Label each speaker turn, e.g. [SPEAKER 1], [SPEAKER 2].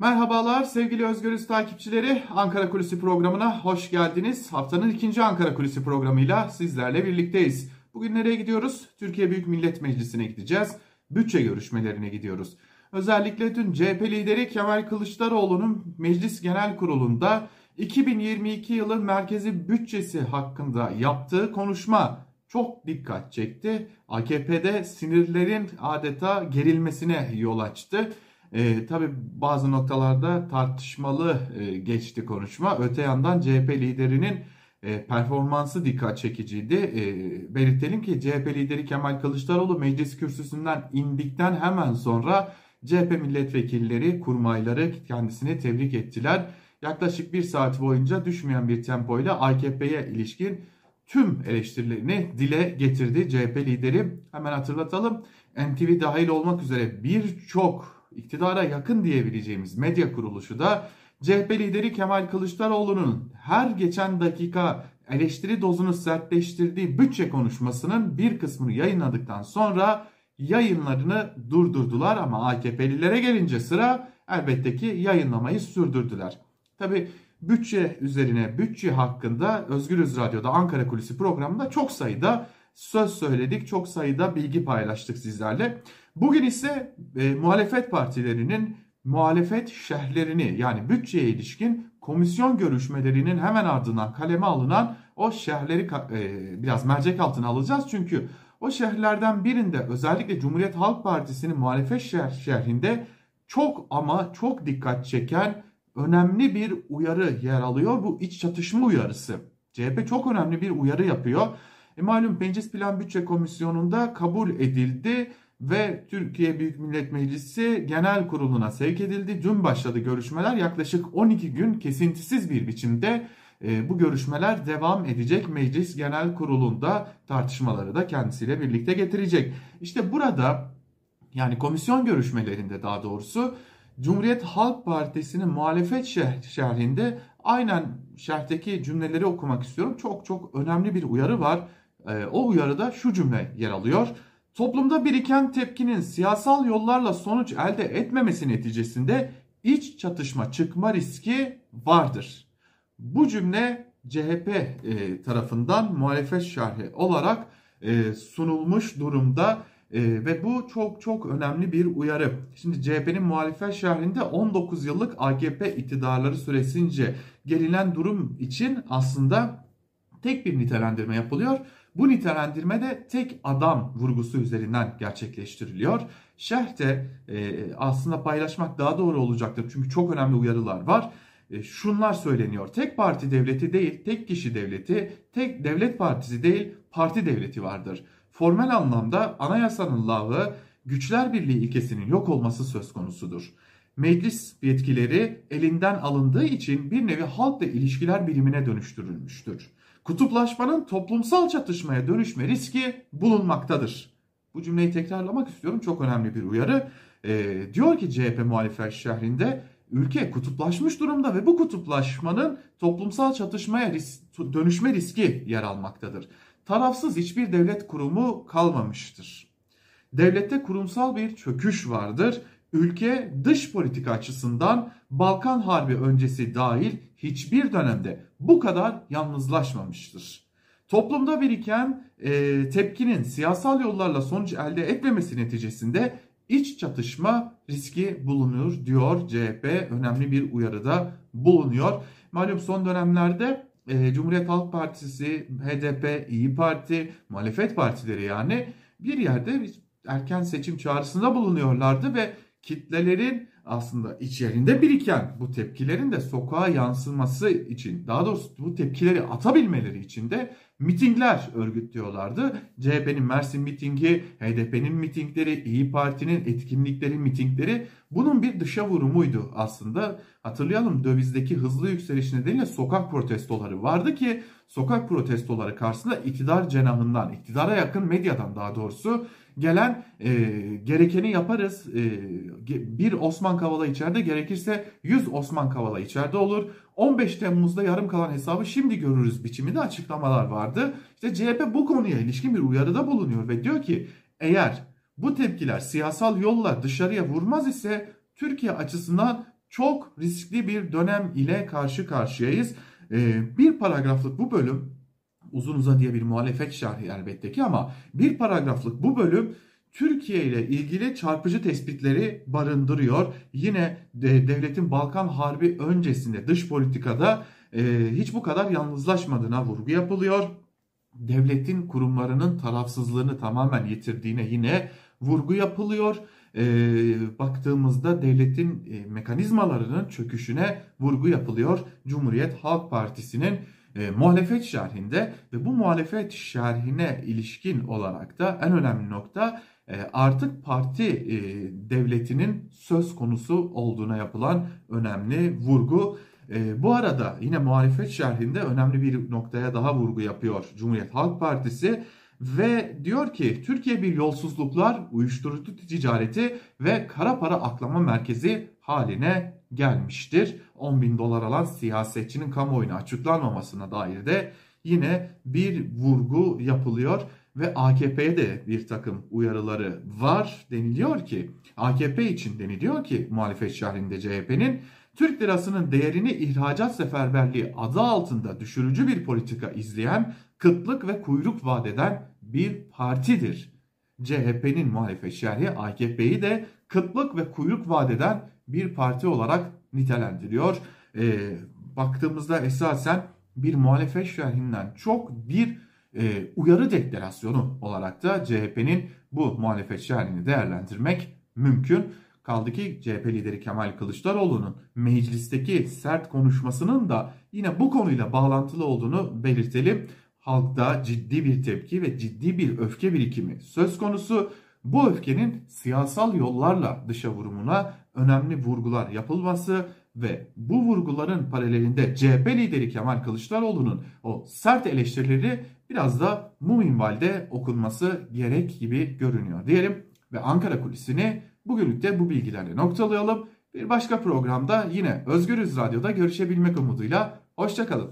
[SPEAKER 1] Merhabalar sevgili Özgürüz takipçileri. Ankara Kulisi programına hoş geldiniz. Haftanın ikinci Ankara Kulisi programıyla sizlerle birlikteyiz. Bugün nereye gidiyoruz? Türkiye Büyük Millet Meclisi'ne gideceğiz. Bütçe görüşmelerine gidiyoruz. Özellikle dün CHP lideri Kemal Kılıçdaroğlu'nun Meclis Genel Kurulu'nda 2022 yılı merkezi bütçesi hakkında yaptığı konuşma çok dikkat çekti. AKP'de sinirlerin adeta gerilmesine yol açtı. E, tabii bazı noktalarda tartışmalı e, geçti konuşma. Öte yandan CHP liderinin e, performansı dikkat çekiciydi. E, belirtelim ki CHP lideri Kemal Kılıçdaroğlu meclis kürsüsünden indikten hemen sonra CHP milletvekilleri, kurmayları kendisini tebrik ettiler. Yaklaşık bir saat boyunca düşmeyen bir tempoyla AKP'ye ilişkin tüm eleştirilerini dile getirdi CHP lideri. Hemen hatırlatalım. NTV dahil olmak üzere birçok iktidara yakın diyebileceğimiz medya kuruluşu da CHP lideri Kemal Kılıçdaroğlu'nun her geçen dakika eleştiri dozunu sertleştirdiği bütçe konuşmasının bir kısmını yayınladıktan sonra yayınlarını durdurdular ama AKP'lilere gelince sıra elbette ki yayınlamayı sürdürdüler. Tabi bütçe üzerine bütçe hakkında Özgürüz Radyo'da Ankara Kulisi programında çok sayıda söz söyledik. Çok sayıda bilgi paylaştık sizlerle. Bugün ise e, muhalefet partilerinin muhalefet şerhlerini yani bütçeye ilişkin komisyon görüşmelerinin hemen ardından kaleme alınan o şerhleri e, biraz mercek altına alacağız. Çünkü o şehirlerden birinde özellikle Cumhuriyet Halk Partisi'nin muhalefet şer şerhinde çok ama çok dikkat çeken önemli bir uyarı yer alıyor. Bu iç çatışma uyarısı. CHP çok önemli bir uyarı yapıyor. E malum Meclis Plan Bütçe Komisyonu'nda kabul edildi ve Türkiye Büyük Millet Meclisi Genel Kurulu'na sevk edildi. Dün başladı görüşmeler. Yaklaşık 12 gün kesintisiz bir biçimde e, bu görüşmeler devam edecek. Meclis Genel Kurulu'nda tartışmaları da kendisiyle birlikte getirecek. İşte burada yani komisyon görüşmelerinde daha doğrusu Cumhuriyet Halk Partisi'nin muhalefet şerhinde aynen şerhteki cümleleri okumak istiyorum. Çok çok önemli bir uyarı var. E, o uyarıda şu cümle yer alıyor. Toplumda biriken tepkinin siyasal yollarla sonuç elde etmemesi neticesinde iç çatışma çıkma riski vardır. Bu cümle CHP e, tarafından muhalefet şerhi olarak e, sunulmuş durumda. E, ve bu çok çok önemli bir uyarı. Şimdi CHP'nin muhalefet şehrinde 19 yıllık AKP iktidarları süresince gelinen durum için aslında tek bir nitelendirme yapılıyor. Bu nitelendirme de tek adam vurgusu üzerinden gerçekleştiriliyor. Şerhte e, aslında paylaşmak daha doğru olacaktır. Çünkü çok önemli uyarılar var. E, şunlar söyleniyor. Tek parti devleti değil, tek kişi devleti, tek devlet partisi değil, parti devleti vardır. Formel anlamda anayasanın lafı güçler birliği ilkesinin yok olması söz konusudur. Meclis yetkileri elinden alındığı için bir nevi halkla ilişkiler birimine dönüştürülmüştür. Kutuplaşmanın toplumsal çatışmaya dönüşme riski bulunmaktadır. Bu cümleyi tekrarlamak istiyorum. Çok önemli bir uyarı. E, diyor ki CHP muhalefet şehrinde ülke kutuplaşmış durumda ve bu kutuplaşmanın toplumsal çatışmaya ris dönüşme riski yer almaktadır. Tarafsız hiçbir devlet kurumu kalmamıştır. Devlette kurumsal bir çöküş vardır. Ülke dış politika açısından Balkan Harbi öncesi dahil hiçbir dönemde bu kadar yalnızlaşmamıştır. Toplumda biriken e, tepkinin siyasal yollarla sonuç elde etmemesi neticesinde iç çatışma riski bulunur diyor CHP önemli bir uyarıda bulunuyor. Malum son dönemlerde e, Cumhuriyet Halk Partisi, HDP, İyi Parti, muhalefet partileri yani bir yerde erken seçim çağrısında bulunuyorlardı ve kitlelerin aslında içerinde biriken bu tepkilerin de sokağa yansıması için daha doğrusu bu tepkileri atabilmeleri için de mitingler örgütlüyorlardı. CHP'nin Mersin mitingi, HDP'nin mitingleri, İyi Parti'nin etkinlikleri, mitingleri bunun bir dışa vurumuydu aslında. Hatırlayalım dövizdeki hızlı yükseliş nedeniyle sokak protestoları vardı ki sokak protestoları karşısında iktidar cenahından, iktidara yakın medyadan daha doğrusu gelen e, gerekeni yaparız. E, bir Osman Kavala içeride gerekirse 100 Osman Kavala içeride olur. 15 Temmuz'da yarım kalan hesabı şimdi görürüz biçiminde açıklamalar vardı. İşte CHP bu konuya ilişkin bir uyarıda bulunuyor ve diyor ki eğer bu tepkiler siyasal yolla dışarıya vurmaz ise Türkiye açısından çok riskli bir dönem ile karşı karşıyayız. Ee, bir paragraflık bu bölüm uzun uzadıya bir muhalefet şerhi elbette ki ama bir paragraflık bu bölüm Türkiye ile ilgili çarpıcı tespitleri barındırıyor. Yine de devletin Balkan Harbi öncesinde dış politikada e, hiç bu kadar yalnızlaşmadığına vurgu yapılıyor. Devletin kurumlarının tarafsızlığını tamamen yitirdiğine yine vurgu yapılıyor. E, baktığımızda devletin e, mekanizmalarının çöküşüne vurgu yapılıyor. Cumhuriyet Halk Partisi'nin e, muhalefet şerhinde ve bu muhalefet şerhine ilişkin olarak da en önemli nokta e, artık parti e, devletinin söz konusu olduğuna yapılan önemli vurgu. E, bu arada yine muhalefet şerhinde önemli bir noktaya daha vurgu yapıyor Cumhuriyet Halk Partisi ve diyor ki Türkiye bir yolsuzluklar, uyuşturucu ticareti ve kara para aklama merkezi haline gelmiştir. 10 bin dolar alan siyasetçinin kamuoyuna açıklanmamasına dair de yine bir vurgu yapılıyor ve AKP'ye de bir takım uyarıları var deniliyor ki AKP için deniliyor ki muhalefet şerhinde CHP'nin Türk lirasının değerini ihracat seferberliği adı altında düşürücü bir politika izleyen, kıtlık ve kuyruk vadeden bir partidir. CHP'nin muhalefet şerhi AKP'yi de kıtlık ve kuyruk vadeden bir parti olarak nitelendiriyor. E, baktığımızda esasen bir muhalefet şerhinden çok bir e, uyarı deklarasyonu olarak da CHP'nin bu muhalefet şerhini değerlendirmek mümkün. Kaldı ki CHP lideri Kemal Kılıçdaroğlu'nun meclisteki sert konuşmasının da yine bu konuyla bağlantılı olduğunu belirtelim. Halkta ciddi bir tepki ve ciddi bir öfke birikimi söz konusu. Bu öfkenin siyasal yollarla dışa vurumuna önemli vurgular yapılması ve bu vurguların paralelinde CHP lideri Kemal Kılıçdaroğlu'nun o sert eleştirileri biraz da bu minvalde okunması gerek gibi görünüyor diyelim. Ve Ankara kulisini bugünlük de bu bilgilerle noktalayalım. Bir başka programda yine Özgürüz Radyo'da görüşebilmek umuduyla hoşçakalın.